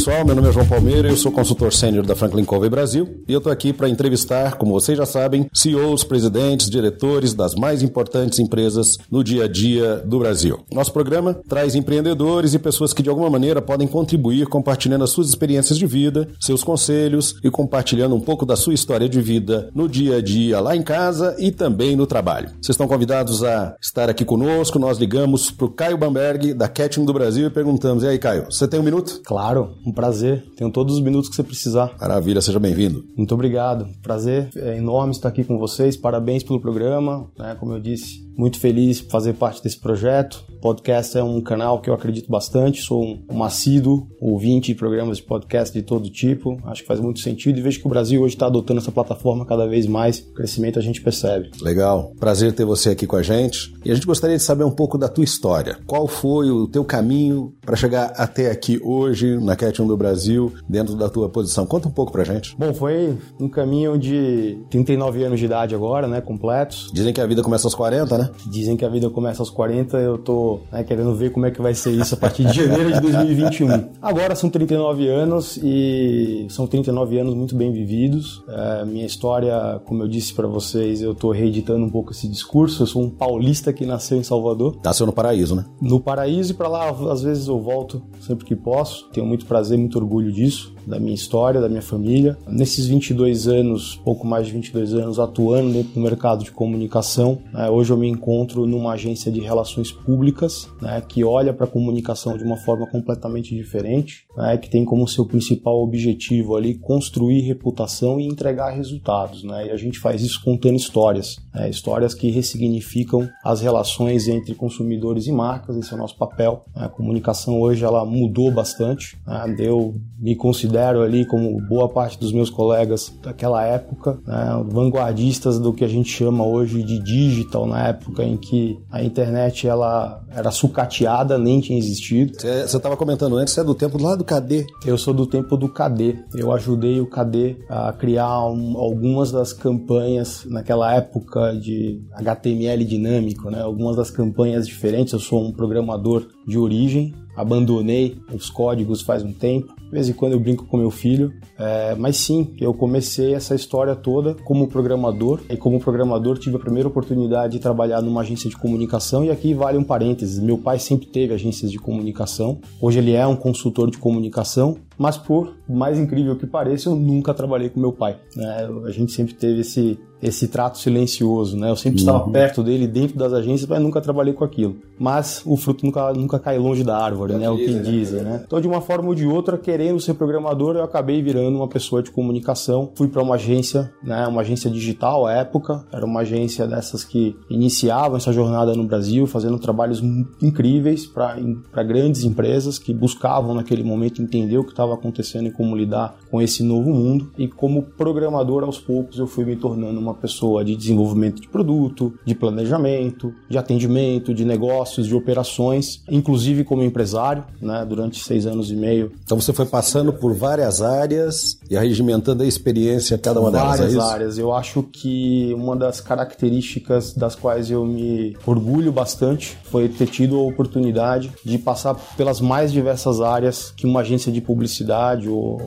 Pessoal, meu nome é João Palmeira, eu sou consultor sênior da Franklin Covey Brasil e eu estou aqui para entrevistar, como vocês já sabem, CEOs, presidentes, diretores das mais importantes empresas no dia a dia do Brasil. Nosso programa traz empreendedores e pessoas que de alguma maneira podem contribuir compartilhando as suas experiências de vida, seus conselhos e compartilhando um pouco da sua história de vida no dia a dia lá em casa e também no trabalho. Vocês estão convidados a estar aqui conosco, nós ligamos para o Caio Bamberg da Catching do Brasil e perguntamos, e aí Caio, você tem um minuto? Claro. Um prazer. Tenho todos os minutos que você precisar. Maravilha, seja bem-vindo. Muito obrigado. Prazer é enorme estar aqui com vocês. Parabéns pelo programa. Né? Como eu disse, muito feliz por fazer parte desse projeto. Podcast é um canal que eu acredito bastante. Sou um, assíduo ouvinte de programas de podcast de todo tipo. Acho que faz muito sentido e vejo que o Brasil hoje está adotando essa plataforma cada vez mais. O crescimento a gente percebe. Legal. Prazer ter você aqui com a gente. E a gente gostaria de saber um pouco da tua história. Qual foi o teu caminho para chegar até aqui hoje na Cat do Brasil, dentro da tua posição? Conta um pouco pra gente. Bom, foi um caminho de 39 anos de idade agora, né, completos. Dizem que a vida começa aos 40, né? Dizem que a vida começa aos 40, eu tô né, querendo ver como é que vai ser isso a partir de janeiro de 2021. Agora são 39 anos e são 39 anos muito bem vividos. É, minha história, como eu disse para vocês, eu tô reeditando um pouco esse discurso. Eu sou um paulista que nasceu em Salvador. Nasceu no Paraíso, né? No Paraíso e para lá às vezes eu volto sempre que posso. Tenho muito prazer, muito orgulho disso da minha história, da minha família. Nesses 22 anos, pouco mais de 22 anos, atuando dentro do mercado de comunicação, né, hoje eu me encontro numa agência de relações públicas né, que olha para a comunicação de uma forma completamente diferente, né, que tem como seu principal objetivo ali construir reputação e entregar resultados. Né, e a gente faz isso contando histórias, né, histórias que ressignificam as relações entre consumidores e marcas. Esse é o nosso papel. Né. A comunicação hoje ela mudou bastante. Né, eu me considero considero ali como boa parte dos meus colegas daquela época, né, vanguardistas do que a gente chama hoje de digital, na época em que a internet ela era sucateada, nem tinha existido. Você estava comentando antes, você é do tempo lá do KD? Eu sou do tempo do KD. Eu ajudei o KD a criar um, algumas das campanhas naquela época de HTML dinâmico, né? Algumas das campanhas diferentes. Eu sou um programador de origem, abandonei os códigos faz um tempo. De vez em quando eu brinco com meu filho, é, mas sim, eu comecei essa história toda como programador e como programador tive a primeira oportunidade de trabalhar numa agência de comunicação e aqui vale um parênteses, meu pai sempre teve agências de comunicação, hoje ele é um consultor de comunicação, mas por mais incrível que pareça, eu nunca trabalhei com meu pai. Né? A gente sempre teve esse esse trato silencioso, né? Eu sempre uhum. estava perto dele, dentro das agências, mas nunca trabalhei com aquilo. Mas o fruto nunca, nunca cai longe da árvore, né? O que né? dizem, né? Então, de uma forma ou de outra, querendo ser programador, eu acabei virando uma pessoa de comunicação. Fui para uma agência, né? Uma agência digital à época. Era uma agência dessas que iniciavam essa jornada no Brasil, fazendo trabalhos incríveis para grandes empresas que buscavam naquele momento entender o que estava acontecendo e como lidar com esse novo mundo. E como programador, aos poucos, eu fui me tornando uma uma pessoa de desenvolvimento de produto, de planejamento, de atendimento, de negócios, de operações, inclusive como empresário, né, durante seis anos e meio. Então você foi passando por várias áreas e arregimentando a experiência cada uma delas, é Várias é áreas. Eu acho que uma das características das quais eu me orgulho bastante foi ter tido a oportunidade de passar pelas mais diversas áreas que uma agência de publicidade ou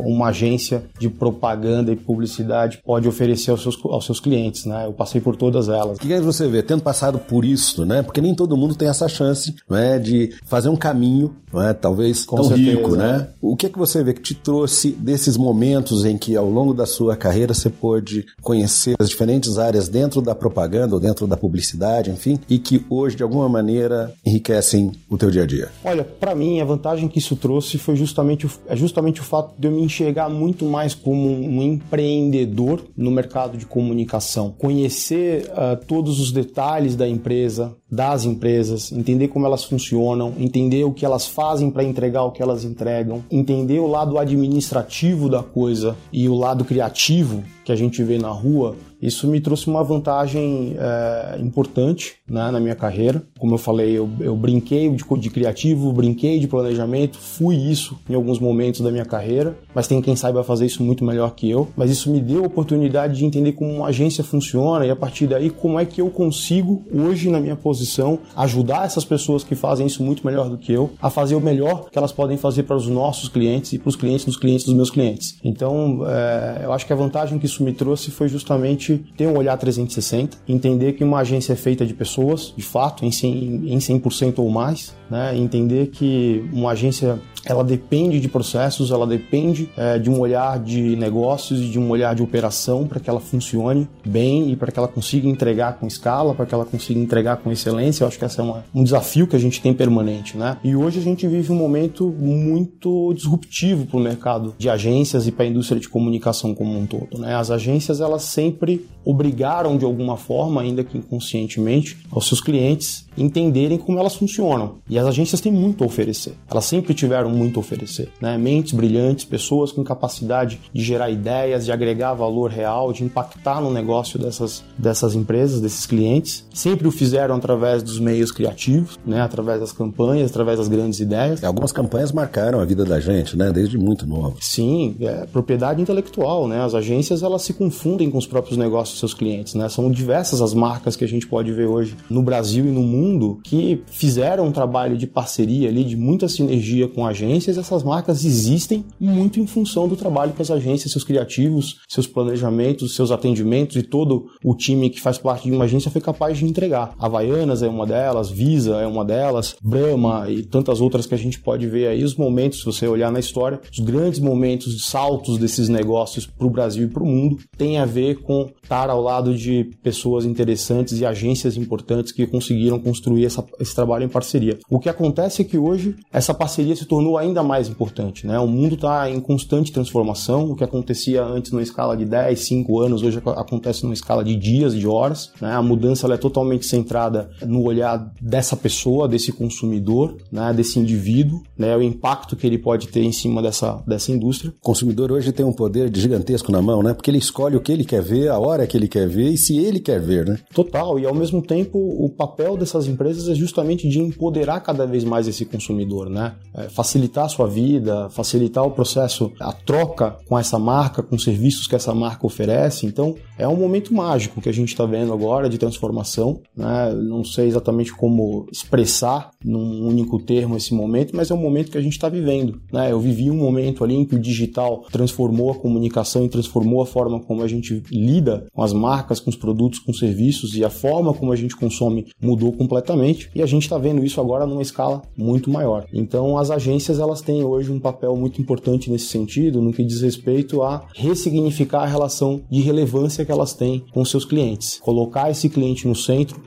uma agência de propaganda e publicidade pode oferecer aos seus aos seus clientes, né? Eu passei por todas elas. O que, você vê, tendo passado por isso, né? Porque nem todo mundo tem essa chance, né? De fazer um caminho, né? Talvez Com tão certeza, rico, né? O que é que você vê que te trouxe desses momentos em que ao longo da sua carreira você pôde conhecer as diferentes áreas dentro da propaganda ou dentro da publicidade, enfim, e que hoje de alguma maneira enriquecem o teu dia a dia? Olha, para mim a vantagem que isso trouxe foi justamente o, é justamente o fato de eu me enxergar muito mais como um empreendedor no mercado de comunicação, conhecer uh, todos os detalhes da empresa, das empresas, entender como elas funcionam, entender o que elas fazem para entregar o que elas entregam, entender o lado administrativo da coisa e o lado criativo que a gente vê na rua, isso me trouxe uma vantagem é, importante né, na minha carreira. Como eu falei, eu, eu brinquei de, de, criativo, brinquei de planejamento, fui isso em alguns momentos da minha carreira, mas tem quem saiba fazer isso muito melhor que eu. Mas isso me deu a oportunidade de entender como uma agência funciona e a partir daí como é que eu consigo, hoje na minha posição, ajudar essas pessoas que fazem isso muito melhor do que eu a fazer o melhor que elas podem fazer para os nossos clientes e para os clientes dos clientes dos meus clientes. Então, é, eu acho que a vantagem que isso me trouxe foi justamente ter um olhar 360, entender que uma agência é feita de pessoas, de fato, em 100%, em 100% ou mais, né? entender que uma agência ela depende de processos, ela depende é, de um olhar de negócios e de um olhar de operação para que ela funcione bem e para que ela consiga entregar com escala, para que ela consiga entregar com excelência. Eu acho que esse é uma, um desafio que a gente tem permanente, né? E hoje a gente vive um momento muito disruptivo para o mercado de agências e para a indústria de comunicação como um todo, né? As agências elas sempre obrigaram de alguma forma, ainda que inconscientemente, aos seus clientes entenderem como elas funcionam. E as agências têm muito a oferecer. Elas sempre tiveram muito a oferecer, né? Mentes brilhantes, pessoas com capacidade de gerar ideias, de agregar valor real, de impactar no negócio dessas, dessas empresas, desses clientes. Sempre o fizeram através dos meios criativos, né? Através das campanhas, através das grandes ideias. Algumas campanhas marcaram a vida da gente, né? Desde muito novo. Sim, é propriedade intelectual, né? As agências elas se confundem com os próprios negócios dos seus clientes, né? São diversas as marcas que a gente pode ver hoje no Brasil e no mundo que fizeram um trabalho de parceria ali, de muita sinergia com agências, essas marcas existem muito em função do trabalho que as agências, seus criativos, seus planejamentos, seus atendimentos e todo o time que faz parte de uma agência foi capaz de entregar. Havaianas é uma delas, Visa é uma delas, Brahma e tantas outras que a gente pode ver aí os momentos, se você olhar na história, os grandes momentos de saltos desses negócios para o Brasil e para o mundo tem a ver com estar ao lado de pessoas interessantes e agências importantes que conseguiram construir essa, esse trabalho em parceria. O que acontece é que hoje essa parceria se tornou ainda mais importante. Né? O mundo está em constante transformação. O que acontecia antes numa escala de 10, 5 anos, hoje acontece numa escala de dias, de horas. Né? A mudança é totalmente centrada no olhar dessa pessoa, desse consumidor, né? desse indivíduo, né? o impacto que ele pode ter em cima dessa, dessa indústria. O consumidor hoje tem um poder gigantesco na mão, né? porque ele escolhe o que ele quer ver, a hora que ele quer ver e se ele quer ver. Né? Total, e ao mesmo tempo o papel dessas empresas é justamente de empoderar cada vez mais esse consumidor, né? É, facilitar a sua vida, facilitar o processo, a troca com essa marca, com serviços que essa marca oferece. Então, é um momento mágico que a gente está vendo agora de transformação. Né? Não sei exatamente como expressar num único termo esse momento, mas é um momento que a gente está vivendo. Né? Eu vivi um momento ali em que o digital transformou a comunicação e transformou a forma como a gente lida com as marcas, com os produtos, com os serviços e a forma como a gente consome mudou completamente. E a gente está vendo isso agora numa escala muito maior. Então, as agências elas têm hoje um papel muito importante nesse sentido, no que diz respeito a ressignificar a relação de relevância que elas têm com seus clientes. Colocar esse cliente no centro,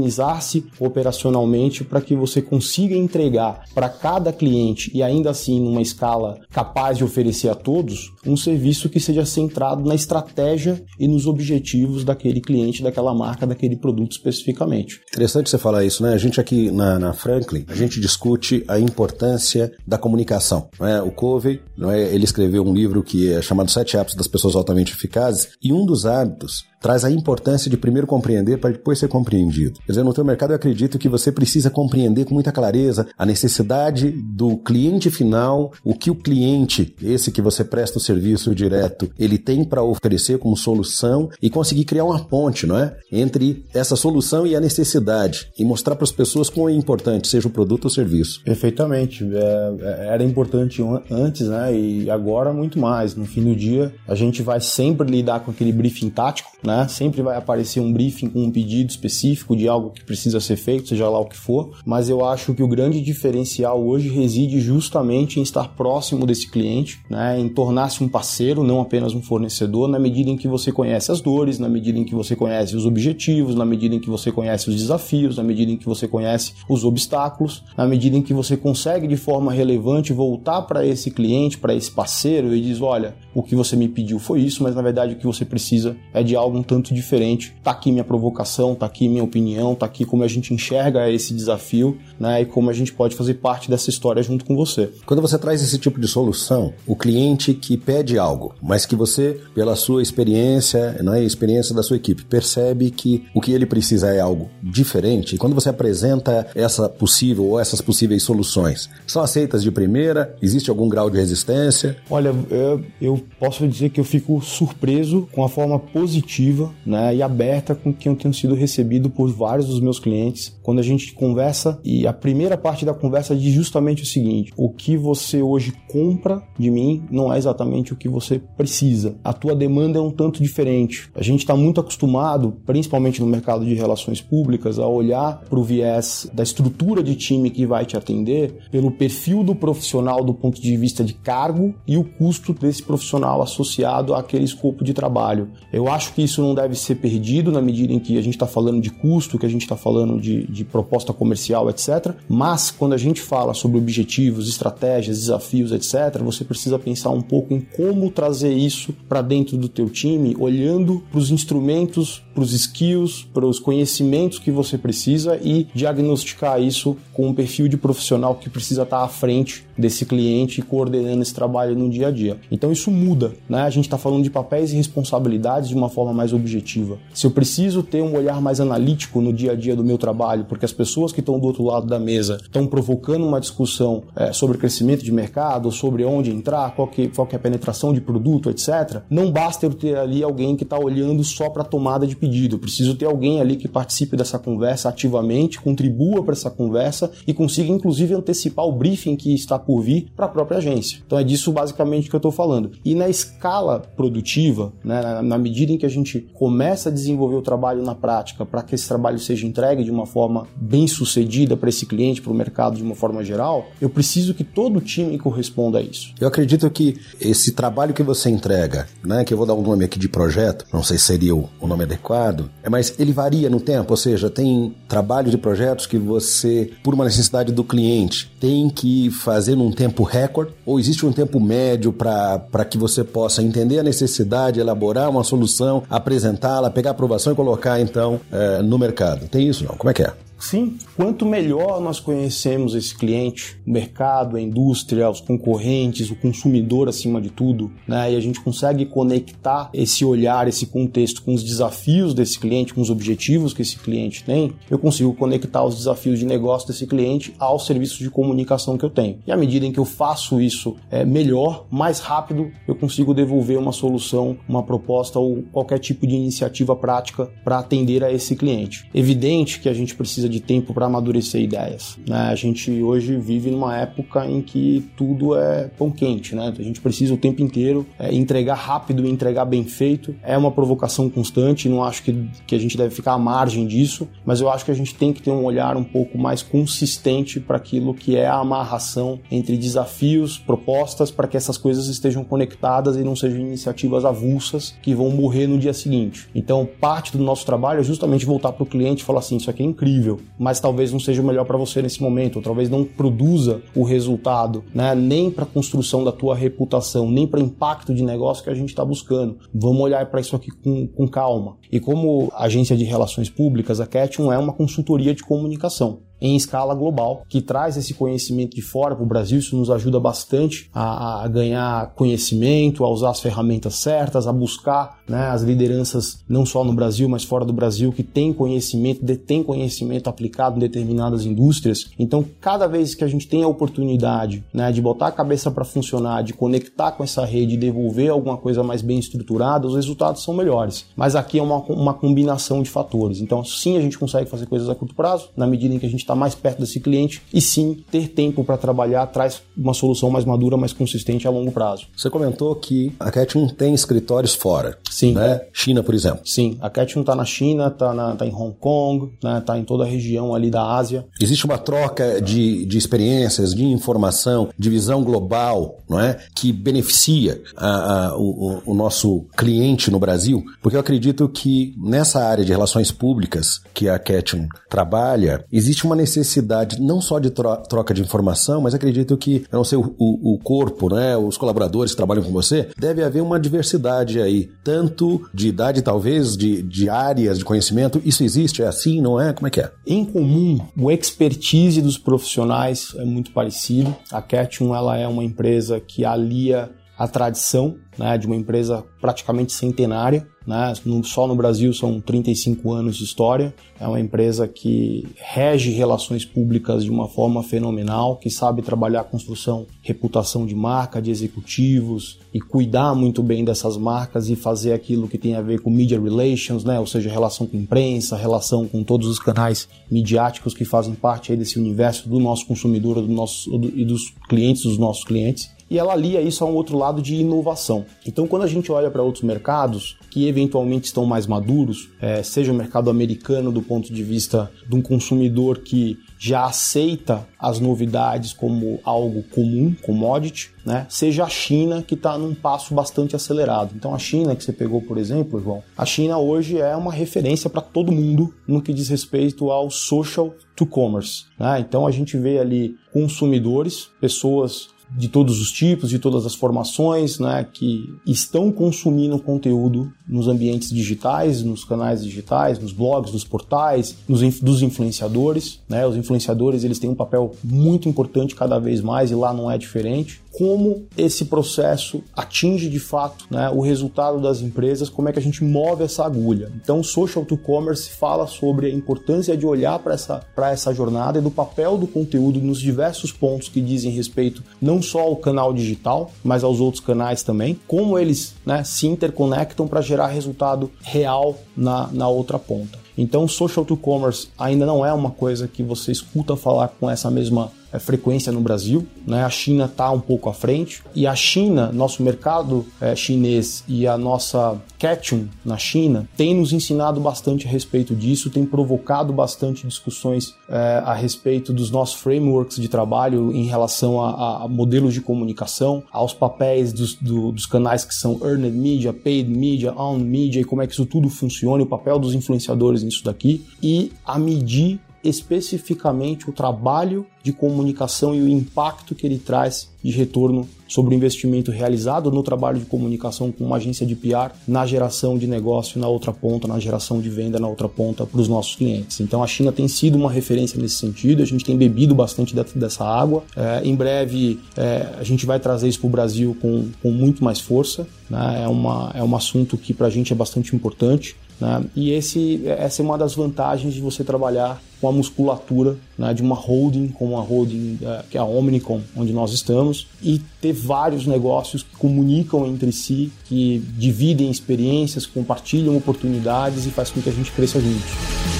reorganizar-se operacionalmente para que você consiga entregar para cada cliente e ainda assim numa escala capaz de oferecer a todos um serviço que seja centrado na estratégia e nos objetivos daquele cliente, daquela marca, daquele produto especificamente. Interessante você falar isso, né? A gente aqui na, na Franklin, a gente discute a importância da comunicação. Né? O Covey, é? ele escreveu um livro que é chamado Sete Hábitos das Pessoas Altamente Eficazes, e um dos hábitos traz a importância de primeiro compreender para depois ser compreendido. Quer dizer, no teu mercado eu acredito que você precisa compreender com muita clareza a necessidade do cliente final, o que o cliente, esse que você presta o serviço direto, ele tem para oferecer como solução e conseguir criar uma ponte, não é? Entre essa solução e a necessidade e mostrar para as pessoas quão é importante, seja o produto ou o serviço. Perfeitamente. É, é, era importante antes, né? E agora muito mais. No fim do dia, a gente vai sempre lidar com aquele briefing tático, né? Sempre vai aparecer um briefing com um pedido específico de algo que precisa ser feito, seja lá o que for. Mas eu acho que o grande diferencial hoje reside justamente em estar próximo desse cliente, né? Em tornar-se um parceiro, não apenas um fornecedor, na medida em que você conhece as dores, na medida em que você conhece os objetivos, na medida em que você conhece os desafios, na medida em que você conhece os obstáculos, na medida em que você consegue de forma relevante voltar para esse cliente, para esse parceiro e diz: olha, o que você me pediu foi isso, mas na verdade o que você precisa é de algo um tanto diferente. Tá aqui minha provocação, tá aqui minha opinião, tá aqui como a gente enxerga esse desafio, né? E como a gente pode fazer parte dessa história junto com você. Quando você traz esse tipo de solução, o cliente que pede algo, mas que você, pela sua experiência, não é experiência da sua equipe, percebe que o que ele precisa é algo diferente. E quando você apresenta essa possível ou essas possíveis soluções, são aceitas de primeira? Existe algum grau de resistência? Olha, eu, eu posso dizer que eu fico surpreso com a forma positiva né, e aberta com que eu tenho sido recebido por vários dos meus clientes quando a gente conversa e a primeira parte da conversa diz justamente o seguinte: o que você hoje compra de mim não é exatamente o que você precisa. A tua demanda é um tanto diferente. A gente está muito acostumado, principalmente no mercado de relações públicas, a olhar para o viés da estrutura de time que vai te atender pelo perfil do profissional do ponto de vista de cargo e o custo desse profissional associado àquele escopo de trabalho. Eu acho que isso não deve ser perdido na medida em que a gente está falando de custo, que a gente está falando de, de proposta comercial, etc. Mas quando a gente fala sobre objetivos, estratégias, desafios, etc., você precisa pensar um pouco em como trazer isso para dentro do teu time, olhando para os instrumentos, para os skills, para os conhecimentos que você precisa e diagnosticar isso com um perfil de profissional que precisa estar à frente desse cliente coordenando esse trabalho no dia a dia. Então isso muda, né? A gente está falando de papéis e responsabilidades de uma forma mais objetiva. Se eu preciso ter um olhar mais analítico no dia a dia do meu trabalho, porque as pessoas que estão do outro lado da mesa estão provocando uma discussão é, sobre crescimento de mercado, sobre onde entrar, qual que, qual que é a penetração de produto, etc. Não basta eu ter ali alguém que está olhando só para a tomada de pedido. Eu preciso ter alguém ali que participe dessa conversa ativamente, contribua para essa conversa e consiga inclusive antecipar o briefing que está por vir para a própria agência. Então é disso basicamente que eu estou falando. E na escala produtiva, né, na medida em que a gente começa a desenvolver o trabalho na prática para que esse trabalho seja entregue de uma forma bem sucedida para esse cliente, para o mercado de uma forma geral, eu preciso que todo o time corresponda a isso. Eu acredito que esse trabalho que você entrega, né, que eu vou dar um nome aqui de projeto, não sei se seria o nome adequado, é, mas ele varia no tempo, ou seja, tem trabalho de projetos que você, por uma necessidade do cliente, tem que fazer num tempo recorde, ou existe um tempo médio para que você possa entender a necessidade, elaborar uma solução, apresentá-la, pegar aprovação e colocar então é, no mercado? Tem isso não? Como é que é? Sim, quanto melhor nós conhecemos esse cliente, o mercado, a indústria, os concorrentes, o consumidor acima de tudo, né? E a gente consegue conectar esse olhar, esse contexto com os desafios desse cliente, com os objetivos que esse cliente tem, eu consigo conectar os desafios de negócio desse cliente aos serviços de comunicação que eu tenho. E à medida em que eu faço isso é, melhor, mais rápido, eu consigo devolver uma solução, uma proposta ou qualquer tipo de iniciativa prática para atender a esse cliente. Evidente que a gente precisa de tempo para amadurecer ideias. Né? A gente hoje vive numa época em que tudo é pão quente, né? A gente precisa o tempo inteiro é, entregar rápido e entregar bem feito. É uma provocação constante, não acho que, que a gente deve ficar à margem disso, mas eu acho que a gente tem que ter um olhar um pouco mais consistente para aquilo que é a amarração entre desafios, propostas, para que essas coisas estejam conectadas e não sejam iniciativas avulsas que vão morrer no dia seguinte. Então, parte do nosso trabalho é justamente voltar para o cliente e falar assim: isso aqui é incrível, mas talvez não seja o melhor para você nesse momento, ou talvez não produza o resultado, né? nem para a construção da tua reputação, nem para impacto de negócio que a gente está buscando. Vamos olhar para isso aqui com, com calma. E como agência de relações públicas, a Cation é uma consultoria de comunicação em escala global, que traz esse conhecimento de fora para o Brasil. Isso nos ajuda bastante a, a, ganhar conhecimento, a usar as ferramentas certas, a buscar né, as lideranças não só no Brasil, mas fora do Brasil, que têm conhecimento, detêm conhecimento aplicado em determinadas indústrias. Então, cada vez que a gente tem a oportunidade né, de botar a cabeça para funcionar, de conectar com essa rede devolver alguma coisa mais bem estruturada, os resultados são melhores. Mas aqui é uma, uma combinação de fatores. Então, sim, a gente consegue fazer coisas a curto prazo, na medida em que a gente estar mais perto desse cliente e sim ter tempo para trabalhar traz uma solução mais madura, mais consistente a longo prazo. Você comentou que a Cat tem escritórios fora. Sim. Né? China, por exemplo. Sim, a Cat está na China, está tá em Hong Kong, está né? Tá em toda a região ali da Ásia. Existe uma troca de, de experiências, de informação, de visão global, não é? Que beneficia a, a, o, o nosso cliente no Brasil, porque eu acredito que nessa área de relações públicas que a Cat trabalha, existe uma necessidade não só de tro troca de informação, mas acredito que, eu não sei, o, o, corpo, né, os colaboradores que trabalham com você, deve haver uma diversidade aí, tanto de idade, talvez, de, de áreas de conhecimento. Isso existe? É assim, não é? Como é que é? Em comum, o expertise dos profissionais é muito parecido. A Cat1 ela é uma empresa que alia a tradição né, de uma empresa praticamente centenária. Né, só no Brasil são 35 anos de história. É uma empresa que rege relações públicas de uma forma fenomenal, que sabe trabalhar a construção, reputação de marca, de executivos e cuidar muito bem dessas marcas e fazer aquilo que tem a ver com media relations, né, ou seja, relação com imprensa, relação com todos os canais midiáticos que fazem parte desse universo do nosso consumidor do nosso, e dos clientes dos nossos clientes e ela alia isso a um outro lado de inovação. Então, quando a gente olha para outros mercados que eventualmente estão mais maduros, é, seja o mercado americano do ponto de vista de um consumidor que já aceita as novidades como algo comum, commodity, né? seja a China que está num passo bastante acelerado. Então a China que você pegou, por exemplo, João, a China hoje é uma referência para todo mundo no que diz respeito ao social to commerce. Né? Então a gente vê ali consumidores, pessoas de todos os tipos, de todas as formações, né, que estão consumindo conteúdo nos ambientes digitais, nos canais digitais, nos blogs, nos portais, nos, dos influenciadores. Né? Os influenciadores eles têm um papel muito importante cada vez mais e lá não é diferente como esse processo atinge de fato né, o resultado das empresas, como é que a gente move essa agulha. Então, Social to Commerce fala sobre a importância de olhar para essa, essa jornada e do papel do conteúdo nos diversos pontos que dizem respeito não só ao canal digital, mas aos outros canais também, como eles né, se interconectam para gerar resultado real na, na outra ponta. Então, social to commerce ainda não é uma coisa que você escuta falar com essa mesma é, frequência no Brasil. Né? A China está um pouco à frente e a China, nosso mercado é, chinês e a nossa Ketchum na China tem nos ensinado bastante a respeito disso, tem provocado bastante discussões é, a respeito dos nossos frameworks de trabalho em relação a, a modelos de comunicação, aos papéis dos, do, dos canais que são earned media, paid media, owned media e como é que isso tudo funciona, o papel dos influenciadores nisso daqui e a medir especificamente o trabalho de comunicação e o impacto que ele traz de retorno sobre o investimento realizado no trabalho de comunicação com uma agência de PR na geração de negócio na outra ponta, na geração de venda na outra ponta para os nossos clientes. Então a China tem sido uma referência nesse sentido, a gente tem bebido bastante dessa água. É, em breve é, a gente vai trazer isso para o Brasil com, com muito mais força. Né? É, uma, é um assunto que para a gente é bastante importante. Né? E esse, essa é uma das vantagens de você trabalhar com a musculatura né, de uma holding, como a holding uh, que é a Omnicom, onde nós estamos, e ter vários negócios que comunicam entre si, que dividem experiências, compartilham oportunidades e faz com que a gente cresça juntos.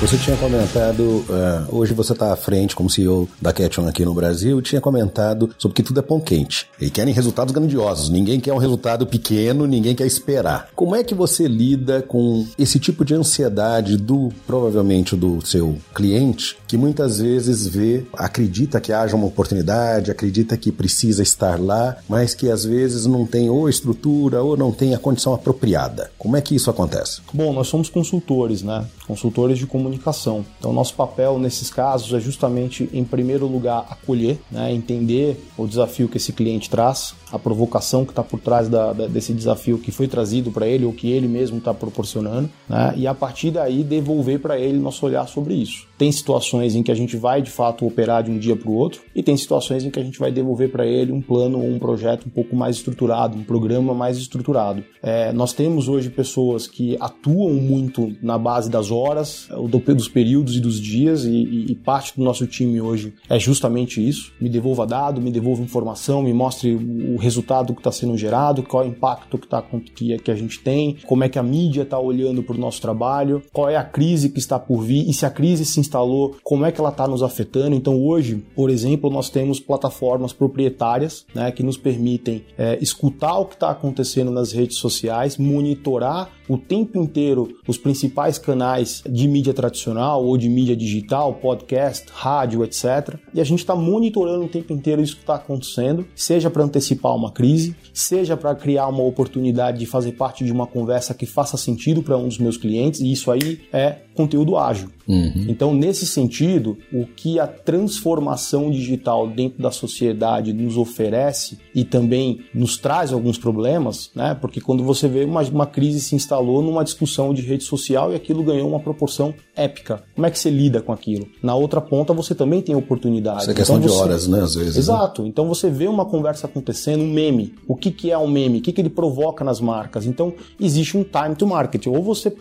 Você tinha comentado, uh, hoje você está à frente como CEO da Ketchum aqui no Brasil, tinha comentado sobre que tudo é pão quente. E querem resultados grandiosos. Ninguém quer um resultado pequeno, ninguém quer esperar. Como é que você lida com esse tipo de ansiedade do, provavelmente, do seu cliente, que muitas vezes vê, acredita que haja uma oportunidade, acredita que precisa estar lá, mas que às vezes não tem ou estrutura ou não tem a condição apropriada. Como é que isso acontece? Bom, nós somos consultores, né? Consultores de comunicação comunicação. Então, nosso papel nesses casos é justamente, em primeiro lugar, acolher, né, entender o desafio que esse cliente traz, a provocação que está por trás da, da, desse desafio que foi trazido para ele ou que ele mesmo está proporcionando, né, e a partir daí devolver para ele nosso olhar sobre isso. Tem situações em que a gente vai de fato operar de um dia para o outro, e tem situações em que a gente vai devolver para ele um plano ou um projeto um pouco mais estruturado, um programa mais estruturado. É, nós temos hoje pessoas que atuam muito na base das horas, do dos períodos e dos dias, e, e, parte do nosso time hoje é justamente isso. Me devolva dado, me devolva informação, me mostre o resultado que está sendo gerado, qual é o impacto que, tá, que, que a gente tem, como é que a mídia está olhando para o nosso trabalho, qual é a crise que está por vir, e se a crise se instalou, como é que ela está nos afetando. Então hoje, por exemplo, nós temos plataformas proprietárias né, que nos permitem é, escutar o que está acontecendo nas redes sociais, monitorar o tempo inteiro os principais canais de mídia tradicional tradicional ou de mídia digital, podcast, rádio, etc. E a gente está monitorando o tempo inteiro isso que está acontecendo, seja para antecipar uma crise, seja para criar uma oportunidade de fazer parte de uma conversa que faça sentido para um dos meus clientes, e isso aí é conteúdo ágil. Uhum. Então, nesse sentido, o que a transformação digital dentro da sociedade nos oferece e também nos traz alguns problemas, né? Porque quando você vê uma, uma crise se instalou numa discussão de rede social e aquilo ganhou uma proporção épica. Como é que você lida com aquilo? Na outra ponta, você também tem oportunidades. Isso é questão então, de horas, né? Às vezes. Né? Exato. Né? Então, você vê uma conversa acontecendo, um meme. O que, que é um meme? O que, que ele provoca nas marcas? Então, existe um time to market. Ou você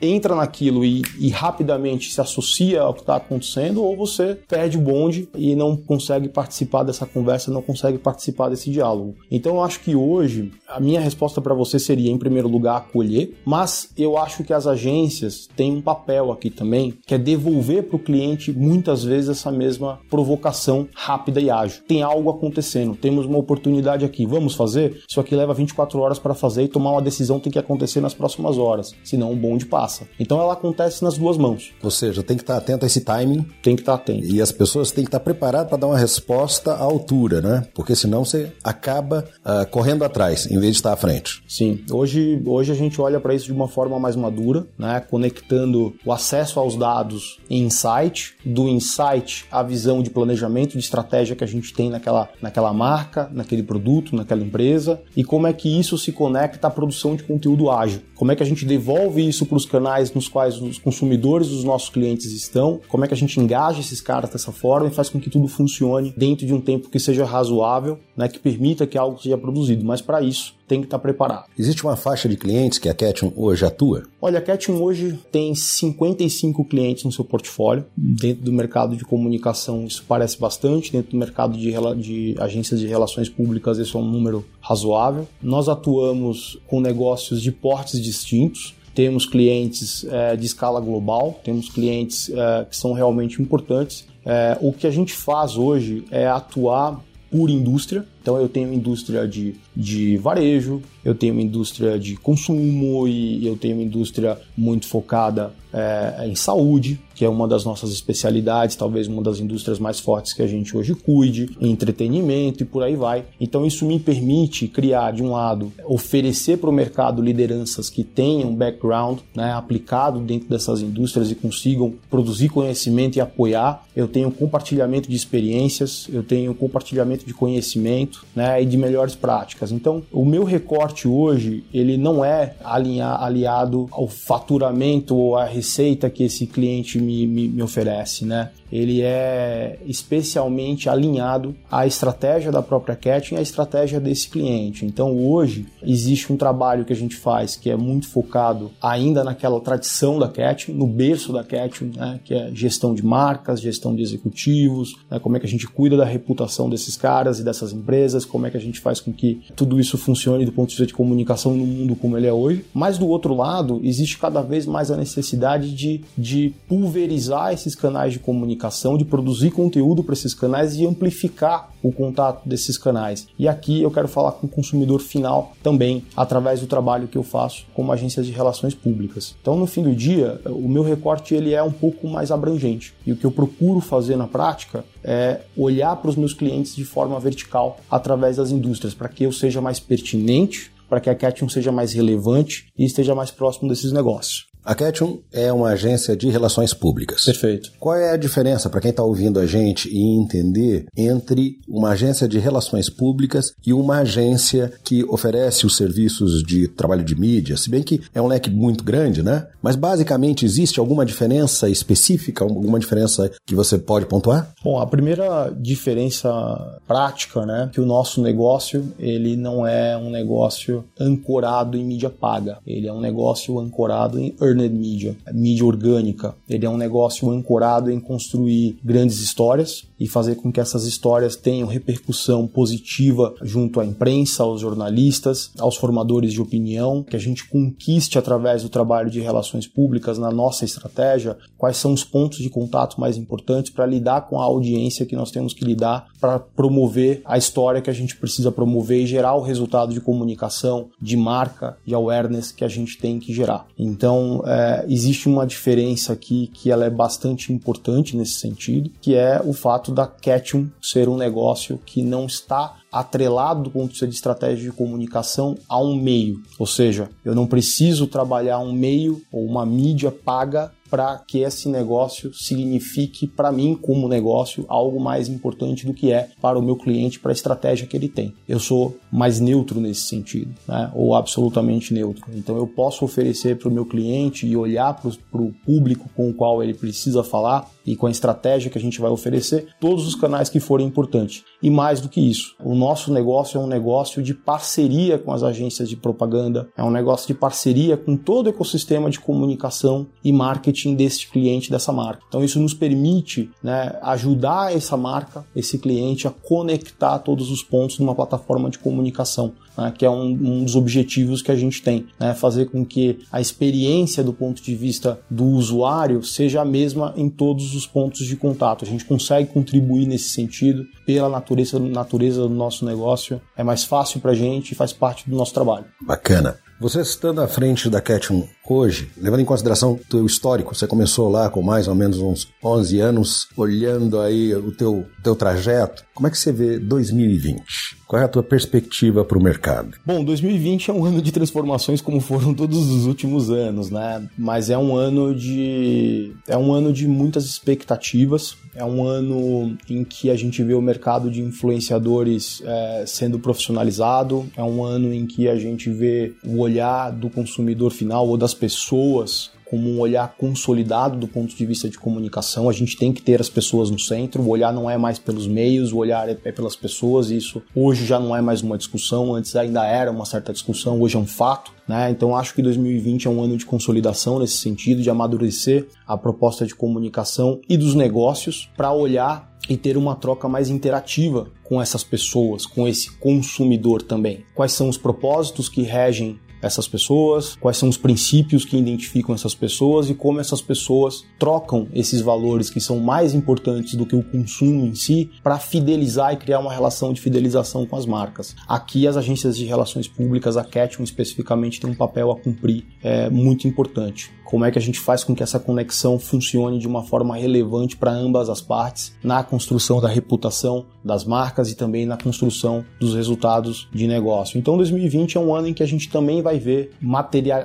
entra naquilo e, e rapidamente se associa ao que está acontecendo, ou você perde o bonde e não consegue participar dessa conversa, não consegue participar desse diálogo. Então eu acho que hoje a minha resposta para você seria, em primeiro lugar, acolher, mas eu acho que as agências têm um papel aqui também, que é devolver para o cliente muitas vezes essa mesma provocação rápida e ágil. Tem algo acontecendo, temos uma oportunidade aqui, vamos fazer? Isso aqui leva 24 horas para fazer e tomar uma decisão tem que acontecer nas próximas horas, senão o bonde passa. Então ela acontece nas duas mãos. Ou seja, tem que estar atento a esse timing. Tem que estar atento. E as pessoas têm que estar preparadas para dar uma resposta à altura, né? Porque senão você acaba uh, correndo atrás, em vez de estar à frente. Sim. Hoje, hoje a gente olha para isso de uma forma mais madura, né? Conectando o acesso aos dados em insight, do insight à visão de planejamento, de estratégia que a gente tem naquela, naquela marca, naquele produto, naquela empresa, e como é que isso se conecta à produção de conteúdo ágil. Como é que a gente devolve isso para os canais nos quais os consumidores dos nossos clientes estão, como é que a gente engaja esses caras dessa forma e faz com que tudo funcione dentro de um tempo que seja razoável, né, que permita que algo seja produzido. Mas para isso, tem que estar preparado. Existe uma faixa de clientes que a Ketchum hoje atua? Olha, a Ketchum hoje tem 55 clientes no seu portfólio. Dentro do mercado de comunicação, isso parece bastante. Dentro do mercado de, de agências de relações públicas, esse é um número razoável. Nós atuamos com negócios de portes distintos temos clientes é, de escala global, temos clientes é, que são realmente importantes. É, o que a gente faz hoje é atuar por indústria. Então eu tenho indústria de, de varejo, eu tenho indústria de consumo e eu tenho uma indústria muito focada é, em saúde, que é uma das nossas especialidades, talvez uma das indústrias mais fortes que a gente hoje cuide, entretenimento e por aí vai. Então isso me permite criar, de um lado, oferecer para o mercado lideranças que tenham background né, aplicado dentro dessas indústrias e consigam produzir conhecimento e apoiar. Eu tenho compartilhamento de experiências, eu tenho compartilhamento de conhecimento né, e de melhores práticas. Então o meu recorte hoje ele não é alinhar, aliado ao faturamento ou à receita que esse cliente me, me, me oferece, né? ele é especialmente alinhado à estratégia da própria Catching e à estratégia desse cliente. Então hoje existe um trabalho que a gente faz que é muito focado ainda naquela tradição da Catching, no berço da Catching, né, que é gestão de marcas, gestão de executivos, né, como é que a gente cuida da reputação desses caras e dessas empresas, como é que a gente faz com que tudo isso funcione do ponto de vista de comunicação no mundo como ele é hoje. Mas do outro lado, existe cada vez mais a necessidade de, de pulverizar esses canais de comunicação comunicação, de produzir conteúdo para esses canais e amplificar o contato desses canais. E aqui eu quero falar com o consumidor final também, através do trabalho que eu faço como agência de relações públicas. Então, no fim do dia, o meu recorte ele é um pouco mais abrangente. E o que eu procuro fazer na prática é olhar para os meus clientes de forma vertical através das indústrias, para que eu seja mais pertinente, para que a Catching seja mais relevante e esteja mais próximo desses negócios. A Ketchum é uma agência de relações públicas. Perfeito. Qual é a diferença para quem está ouvindo a gente e entender entre uma agência de relações públicas e uma agência que oferece os serviços de trabalho de mídia? Se bem que é um leque muito grande, né? Mas basicamente existe alguma diferença específica, alguma diferença que você pode pontuar? Bom, a primeira diferença prática, né, que o nosso negócio ele não é um negócio ancorado em mídia paga. Ele é um negócio ancorado em earn earned media, mídia orgânica. Ele é um negócio ancorado em construir grandes histórias e fazer com que essas histórias tenham repercussão positiva junto à imprensa, aos jornalistas, aos formadores de opinião, que a gente conquiste através do trabalho de relações públicas na nossa estratégia quais são os pontos de contato mais importantes para lidar com a audiência que nós temos que lidar para promover a história que a gente precisa promover e gerar o resultado de comunicação, de marca, de awareness que a gente tem que gerar. Então, é, existe uma diferença aqui que ela é bastante importante nesse sentido, que é o fato da Ketchum ser um negócio que não está atrelado do ponto de vista de estratégia de comunicação a um meio. Ou seja, eu não preciso trabalhar um meio ou uma mídia paga para que esse negócio signifique para mim como negócio algo mais importante do que é para o meu cliente, para a estratégia que ele tem. Eu sou mais neutro nesse sentido, né? ou absolutamente neutro. Então eu posso oferecer para o meu cliente e olhar para o público com o qual ele precisa falar e com a estratégia que a gente vai oferecer, todos os canais que forem importantes. E mais do que isso, o nosso negócio é um negócio de parceria com as agências de propaganda, é um negócio de parceria com todo o ecossistema de comunicação e marketing deste cliente, dessa marca. Então isso nos permite né, ajudar essa marca, esse cliente a conectar todos os pontos numa plataforma de comunicação né, que é um, um, dos objetivos que a gente tem, né, fazer com que a experiência do ponto de vista do usuário seja a mesma em todos os pontos de contato. A gente consegue contribuir nesse sentido pela natureza, natureza do nosso negócio, é mais fácil para a gente e faz parte do nosso trabalho. Bacana. Você estando à frente da Ketchum hoje, levando em consideração o teu histórico, você começou lá com mais ou menos uns 11 anos, olhando aí o teu, teu trajeto, como é que você vê 2020? Qual é a tua perspectiva para o mercado? Bom, 2020 é um ano de transformações como foram todos os últimos anos, né? Mas é um ano de é um ano de muitas expectativas. É um ano em que a gente vê o mercado de influenciadores é, sendo profissionalizado. É um ano em que a gente vê o olhar do consumidor final ou das pessoas como um olhar consolidado do ponto de vista de comunicação. A gente tem que ter as pessoas no centro. O olhar não é mais pelos meios, o olhar é, é pelas pessoas. Isso hoje já não é mais uma discussão. Antes ainda era uma certa discussão, hoje é um fato. Né? Então acho que 2020 é um ano de consolidação nesse sentido, de amadurecer a proposta de comunicação e dos negócios para olhar e ter uma troca mais interativa com essas pessoas, com esse consumidor também. Quais são os propósitos que regem essas pessoas, quais são os princípios que identificam essas pessoas e como essas pessoas trocam esses valores que são mais importantes do que o consumo em si para fidelizar e criar uma relação de fidelização com as marcas. Aqui as agências de relações públicas, a Catchum especificamente, tem um papel a cumprir é, muito importante. Como é que a gente faz com que essa conexão funcione de uma forma relevante para ambas as partes na construção da reputação das marcas e também na construção dos resultados de negócio. Então 2020 é um ano em que a gente também vai ver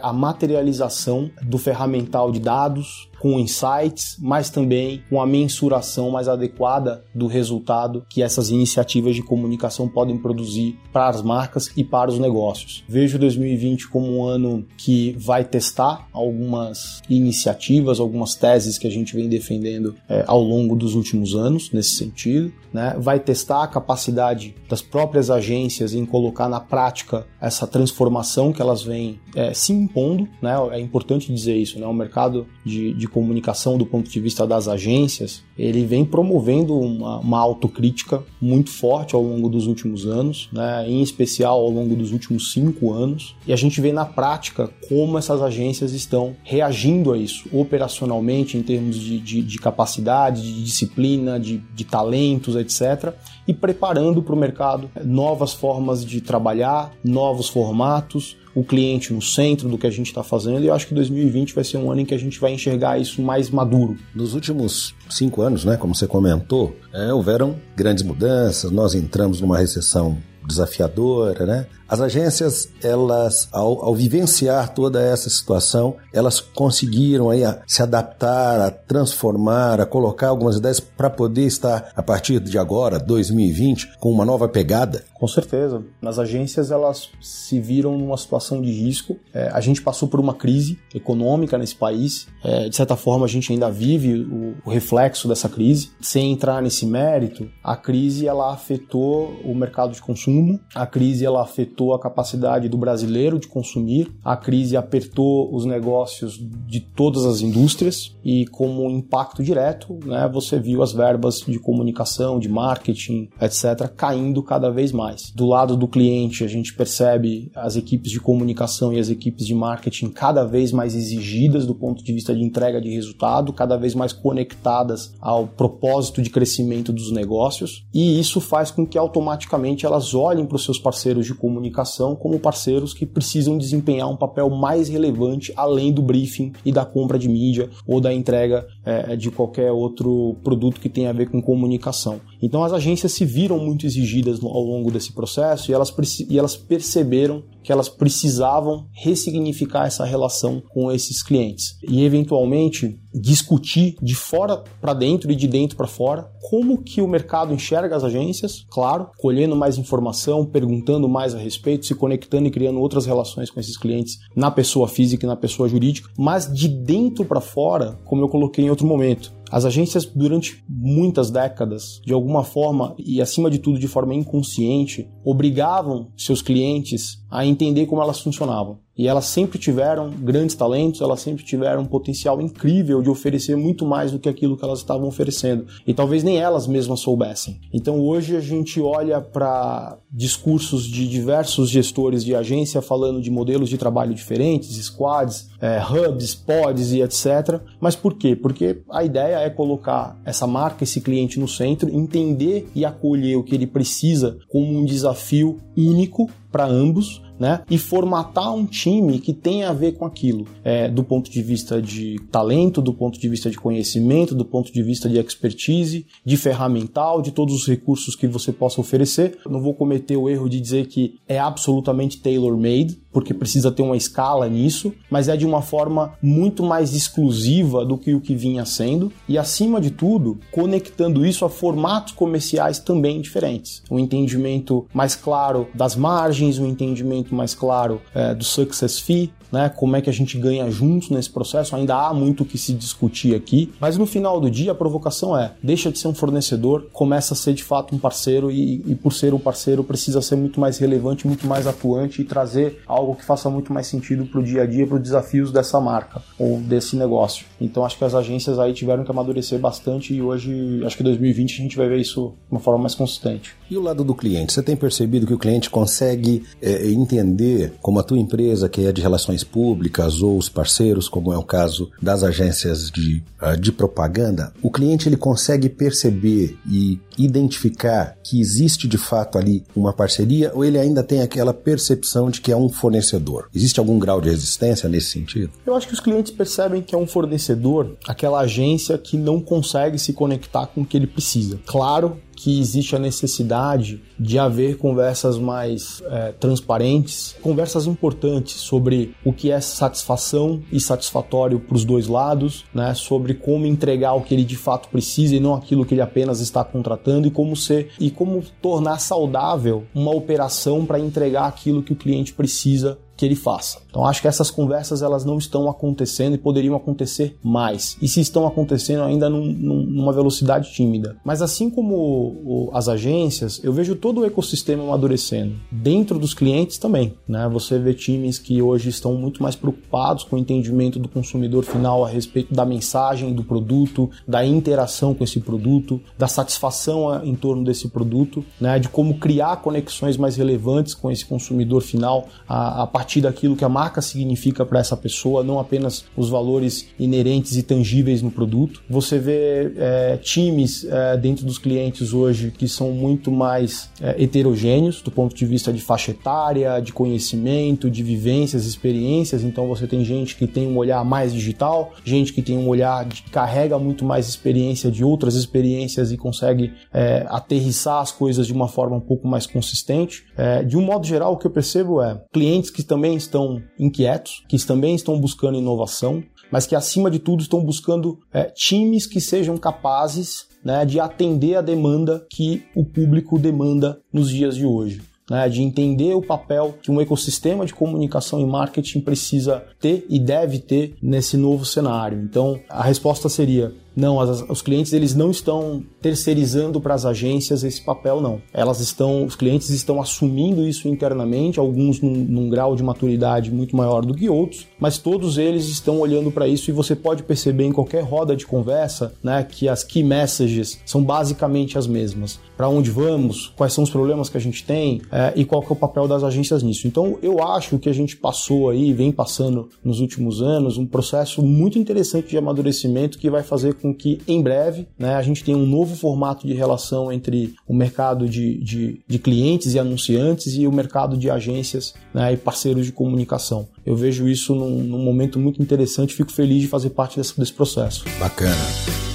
a materialização do ferramental de dados, com insights, mas também com a mensuração mais adequada do resultado que essas iniciativas de comunicação podem produzir para as marcas e para os negócios. Vejo 2020 como um ano que vai testar algumas iniciativas, algumas teses que a gente vem defendendo é, ao longo dos últimos anos nesse sentido. Né? Vai testar a capacidade das próprias agências em colocar na prática essa transformação que elas vêm é, se impondo. Né? É importante dizer isso. Né? O mercado de, de comunicação do ponto de vista das agências, ele vem promovendo uma, uma autocrítica muito forte ao longo dos últimos anos, né? em especial ao longo dos últimos cinco anos, e a gente vê na prática como essas agências estão reagindo a isso, operacionalmente, em termos de, de, de capacidade, de disciplina, de, de talentos, etc., e preparando para o mercado novas formas de trabalhar, novos formatos, o cliente no centro do que a gente está fazendo e eu acho que 2020 vai ser um ano em que a gente vai enxergar isso mais maduro. Nos últimos cinco anos, né, como você comentou, é, houveram grandes mudanças, nós entramos numa recessão desafiadora, né? As agências, elas, ao, ao, vivenciar toda essa situação, elas conseguiram aí a, se adaptar, a transformar, a colocar algumas ideias para poder estar, a partir de agora, 2020, com uma nova pegada? Com certeza. As agências, elas se viram numa situação de risco. É, a gente passou por uma crise econômica nesse país. É, de certa forma, a gente ainda vive o, o reflexo dessa crise. Sem entrar nesse mérito, a crise, ela afetou o mercado de consumo, a crise, ela afetou afetou a capacidade do brasileiro de consumir, a crise apertou os negócios de todas as indústrias e, como impacto direto, né, você viu as verbas de comunicação, de marketing, etc., caindo cada vez mais. Do lado do cliente, a gente percebe as equipes de comunicação e as equipes de marketing cada vez mais exigidas do ponto de vista de entrega de resultado, cada vez mais conectadas ao propósito de crescimento dos negócios, e isso faz com que automaticamente elas olhem para os seus parceiros de comunicação comunicação como parceiros que precisam desempenhar um papel mais relevante além do briefing e da compra de mídia ou da entrega é, de qualquer outro produto que tenha a ver com comunicação. Então as agências se viram muito exigidas ao longo desse processo e elas, e elas perceberam que elas precisavam ressignificar essa relação com esses clientes e eventualmente discutir de fora para dentro e de dentro para fora como que o mercado enxerga as agências, claro, colhendo mais informação, perguntando mais a respeito, se conectando e criando outras relações com esses clientes na pessoa física e na pessoa jurídica, mas de dentro para fora, como eu coloquei em outro momento, as agências, durante muitas décadas, de alguma forma e acima de tudo de forma inconsciente, obrigavam seus clientes a entender como elas funcionavam. E elas sempre tiveram grandes talentos, elas sempre tiveram um potencial incrível de oferecer muito mais do que aquilo que elas estavam oferecendo. E talvez nem elas mesmas soubessem. Então hoje a gente olha para discursos de diversos gestores de agência falando de modelos de trabalho diferentes, squads, é, hubs, pods e etc. Mas por quê? Porque a ideia é colocar essa marca, esse cliente no centro, entender e acolher o que ele precisa como um desafio único para ambos né? E formatar um time que tenha a ver com aquilo, é, do ponto de vista de talento, do ponto de vista de conhecimento, do ponto de vista de expertise, de ferramental, de todos os recursos que você possa oferecer. Não vou cometer o erro de dizer que é absolutamente tailor-made, porque precisa ter uma escala nisso, mas é de uma forma muito mais exclusiva do que o que vinha sendo e, acima de tudo, conectando isso a formatos comerciais também diferentes. Um entendimento mais claro das margens, um entendimento mais claro é, do success fee, né? Como é que a gente ganha juntos nesse processo? Ainda há muito que se discutir aqui, mas no final do dia a provocação é: deixa de ser um fornecedor, começa a ser de fato um parceiro e, e por ser um parceiro precisa ser muito mais relevante, muito mais atuante e trazer algo que faça muito mais sentido para o dia a dia, para os desafios dessa marca ou desse negócio. Então acho que as agências aí tiveram que amadurecer bastante e hoje, acho que 2020 a gente vai ver isso de uma forma mais consistente. E o lado do cliente? Você tem percebido que o cliente consegue é, entender como a tua empresa, que é de relações públicas ou os parceiros, como é o caso das agências de, ah, de propaganda, o cliente ele consegue perceber e identificar que existe de fato ali uma parceria ou ele ainda tem aquela percepção de que é um fornecedor? Existe algum grau de resistência nesse sentido? Eu acho que os clientes percebem que é um fornecedor, aquela agência que não consegue se conectar com o que ele precisa. Claro que existe a necessidade de haver conversas mais é, transparentes, conversas importantes sobre o que é satisfação e satisfatório para os dois lados, né? sobre como entregar o que ele de fato precisa e não aquilo que ele apenas está contratando e como ser e como tornar saudável uma operação para entregar aquilo que o cliente precisa que ele faça. Então acho que essas conversas elas não estão acontecendo e poderiam acontecer mais. E se estão acontecendo ainda num, numa velocidade tímida. Mas assim como o, as agências, eu vejo todo o ecossistema amadurecendo. Dentro dos clientes também. Né? Você vê times que hoje estão muito mais preocupados com o entendimento do consumidor final a respeito da mensagem do produto, da interação com esse produto, da satisfação em torno desse produto, né? de como criar conexões mais relevantes com esse consumidor final a, a partir daquilo que a marca significa para essa pessoa, não apenas os valores inerentes e tangíveis no produto. Você vê é, times é, dentro dos clientes hoje que são muito mais é, heterogêneos do ponto de vista de faixa etária, de conhecimento, de vivências, experiências. Então você tem gente que tem um olhar mais digital, gente que tem um olhar que carrega muito mais experiência de outras experiências e consegue é, aterrissar as coisas de uma forma um pouco mais consistente. É, de um modo geral, o que eu percebo é clientes que também estão inquietos, que também estão buscando inovação, mas que acima de tudo estão buscando é, times que sejam capazes né, de atender a demanda que o público demanda nos dias de hoje. Né, de entender o papel que um ecossistema de comunicação e marketing precisa ter e deve ter nesse novo cenário. Então, a resposta seria: não, as, os clientes eles não estão terceirizando para as agências esse papel, não. Elas estão, os clientes estão assumindo isso internamente, alguns num, num grau de maturidade muito maior do que outros, mas todos eles estão olhando para isso e você pode perceber em qualquer roda de conversa, né, que as key messages são basicamente as mesmas. Para onde vamos? Quais são os problemas que a gente tem? É, e qual que é o papel das agências nisso? Então, eu acho que a gente passou aí, vem passando nos últimos anos, um processo muito interessante de amadurecimento que vai fazer com que, em breve, né, a gente tenha um novo formato de relação entre o mercado de, de, de clientes e anunciantes e o mercado de agências né, e parceiros de comunicação. Eu vejo isso num, num momento muito interessante, fico feliz de fazer parte desse, desse processo. Bacana.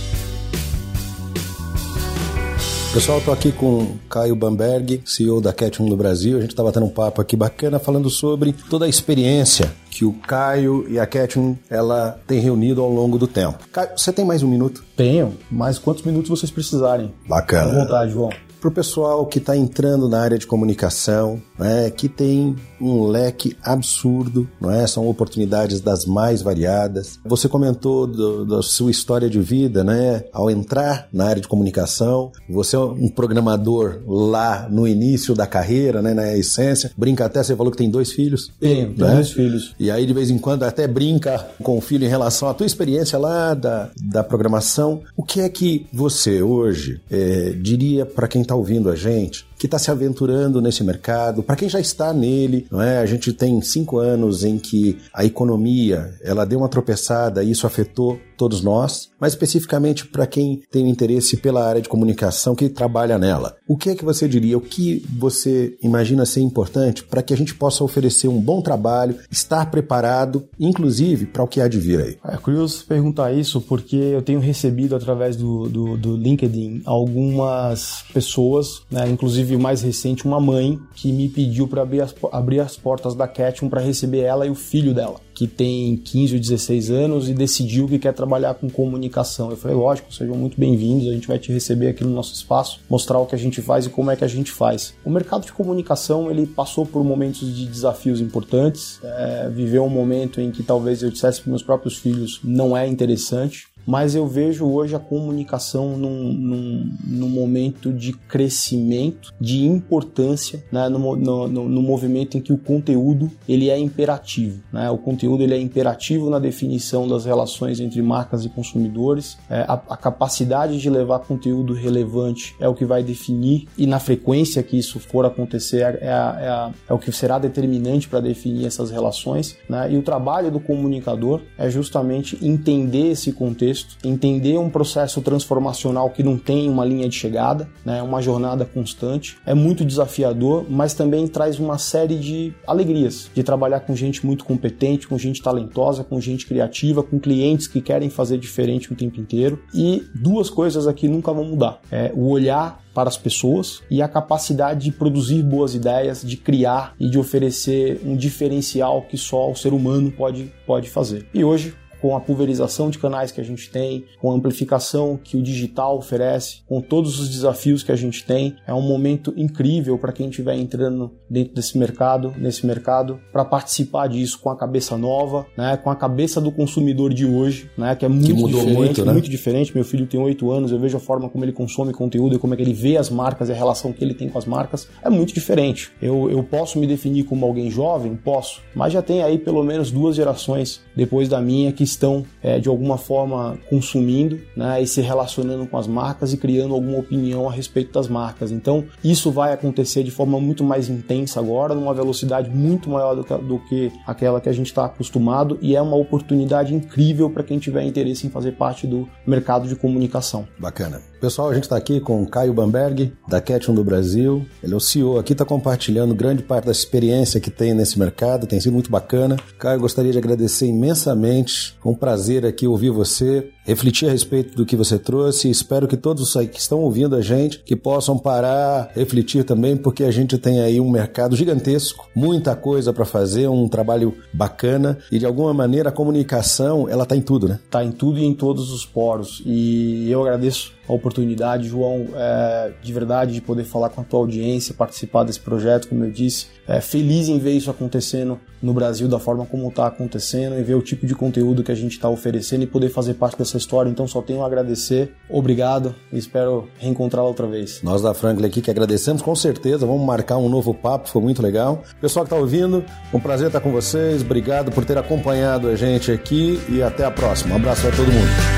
Pessoal, estou aqui com Caio Bamberg, CEO da Cat 1 do Brasil. A gente estava tendo um papo aqui bacana falando sobre toda a experiência que o Caio e a Catherine ela tem reunido ao longo do tempo. Caio, você tem mais um minuto? Tenho, mas quantos minutos vocês precisarem? Bacana. À vontade, João para o pessoal que está entrando na área de comunicação, né, que tem um leque absurdo, não é? São oportunidades das mais variadas. Você comentou do, da sua história de vida, né? Ao entrar na área de comunicação, você é um programador lá no início da carreira, né? Na essência. Brinca até, você falou que tem dois filhos. Tenho, né? dois filhos. E aí, de vez em quando, até brinca com o filho em relação à tua experiência lá da, da programação. O que é que você, hoje, é, diria para quem está ouvindo a gente, que está se aventurando nesse mercado, para quem já está nele, não é? A gente tem cinco anos em que a economia ela deu uma tropeçada e isso afetou todos nós, mas especificamente para quem tem interesse pela área de comunicação que trabalha nela. O que é que você diria? O que você imagina ser importante para que a gente possa oferecer um bom trabalho, estar preparado, inclusive para o que há de vir aí? É curioso perguntar isso porque eu tenho recebido através do, do, do LinkedIn algumas pessoas, né, inclusive o mais recente, uma mãe que me pediu para abrir as, abrir as portas da Catchum para receber ela e o filho dela que tem 15 ou 16 anos e decidiu que quer trabalhar com comunicação. Eu falei, lógico, sejam muito bem-vindos, a gente vai te receber aqui no nosso espaço, mostrar o que a gente faz e como é que a gente faz. O mercado de comunicação, ele passou por momentos de desafios importantes, é, viveu um momento em que talvez eu dissesse para meus próprios filhos, não é interessante, mas eu vejo hoje a comunicação num, num, num momento de crescimento, de importância, né, no, no, no, movimento em que o conteúdo ele é imperativo. Né? O conteúdo ele é imperativo na definição das relações entre marcas e consumidores. É, a, a capacidade de levar conteúdo relevante é o que vai definir e na frequência que isso for acontecer é, é, a, é o que será determinante para definir essas relações. Né? E o trabalho do comunicador é justamente entender esse contexto contexto, entender um processo transformacional que não tem uma linha de chegada, né, uma jornada constante. É muito desafiador, mas também traz uma série de alegrias de trabalhar com gente muito competente, com gente talentosa, com gente criativa, com clientes que querem fazer diferente o tempo inteiro. E duas coisas aqui nunca vão mudar: é o olhar para as pessoas e a capacidade de produzir boas ideias, de criar e de oferecer um diferencial que só o ser humano pode, pode fazer. E hoje com a pulverização de canais que a gente tem, com a amplificação que o digital oferece, com todos os desafios que a gente tem, é um momento incrível para quem estiver entrando dentro desse mercado, nesse mercado, para participar disso com a cabeça nova, né, com a cabeça do consumidor de hoje, né, que é muito que mudou diferente, muito, né? muito diferente. Meu filho tem oito anos, eu vejo a forma como ele consome conteúdo e como é que ele vê as marcas e a relação que ele tem com as marcas, é muito diferente. Eu, eu posso me definir como alguém jovem? Posso, mas já tem aí pelo menos duas gerações depois da minha que estão é, de alguma forma consumindo né, e se relacionando com as marcas e criando alguma opinião a respeito das marcas. Então, isso vai acontecer de forma muito mais intensa agora, numa velocidade muito maior do que, do que aquela que a gente está acostumado e é uma oportunidade incrível para quem tiver interesse em fazer parte do mercado de comunicação. Bacana. Pessoal, a gente está aqui com o Caio Bamberg, da Catchon do Brasil. Ele é o CEO aqui, está compartilhando grande parte da experiência que tem nesse mercado, tem sido muito bacana. Caio, gostaria de agradecer imensamente. um prazer aqui ouvir você, refletir a respeito do que você trouxe. Espero que todos aí que estão ouvindo a gente que possam parar, refletir também, porque a gente tem aí um mercado gigantesco, muita coisa para fazer, um trabalho bacana e de alguma maneira a comunicação, ela está em tudo, né? Está em tudo e em todos os poros. E eu agradeço a oportunidade, João, é, de verdade, de poder falar com a tua audiência, participar desse projeto, como eu disse. É, feliz em ver isso acontecendo no Brasil da forma como está acontecendo e ver o tipo de conteúdo que a gente está oferecendo e poder fazer parte dessa história. Então, só tenho a agradecer. Obrigado e espero reencontrá-la outra vez. Nós da Franklin aqui que agradecemos, com certeza. Vamos marcar um novo papo, foi muito legal. Pessoal que está ouvindo, um prazer estar com vocês. Obrigado por ter acompanhado a gente aqui e até a próxima. Um abraço a todo mundo.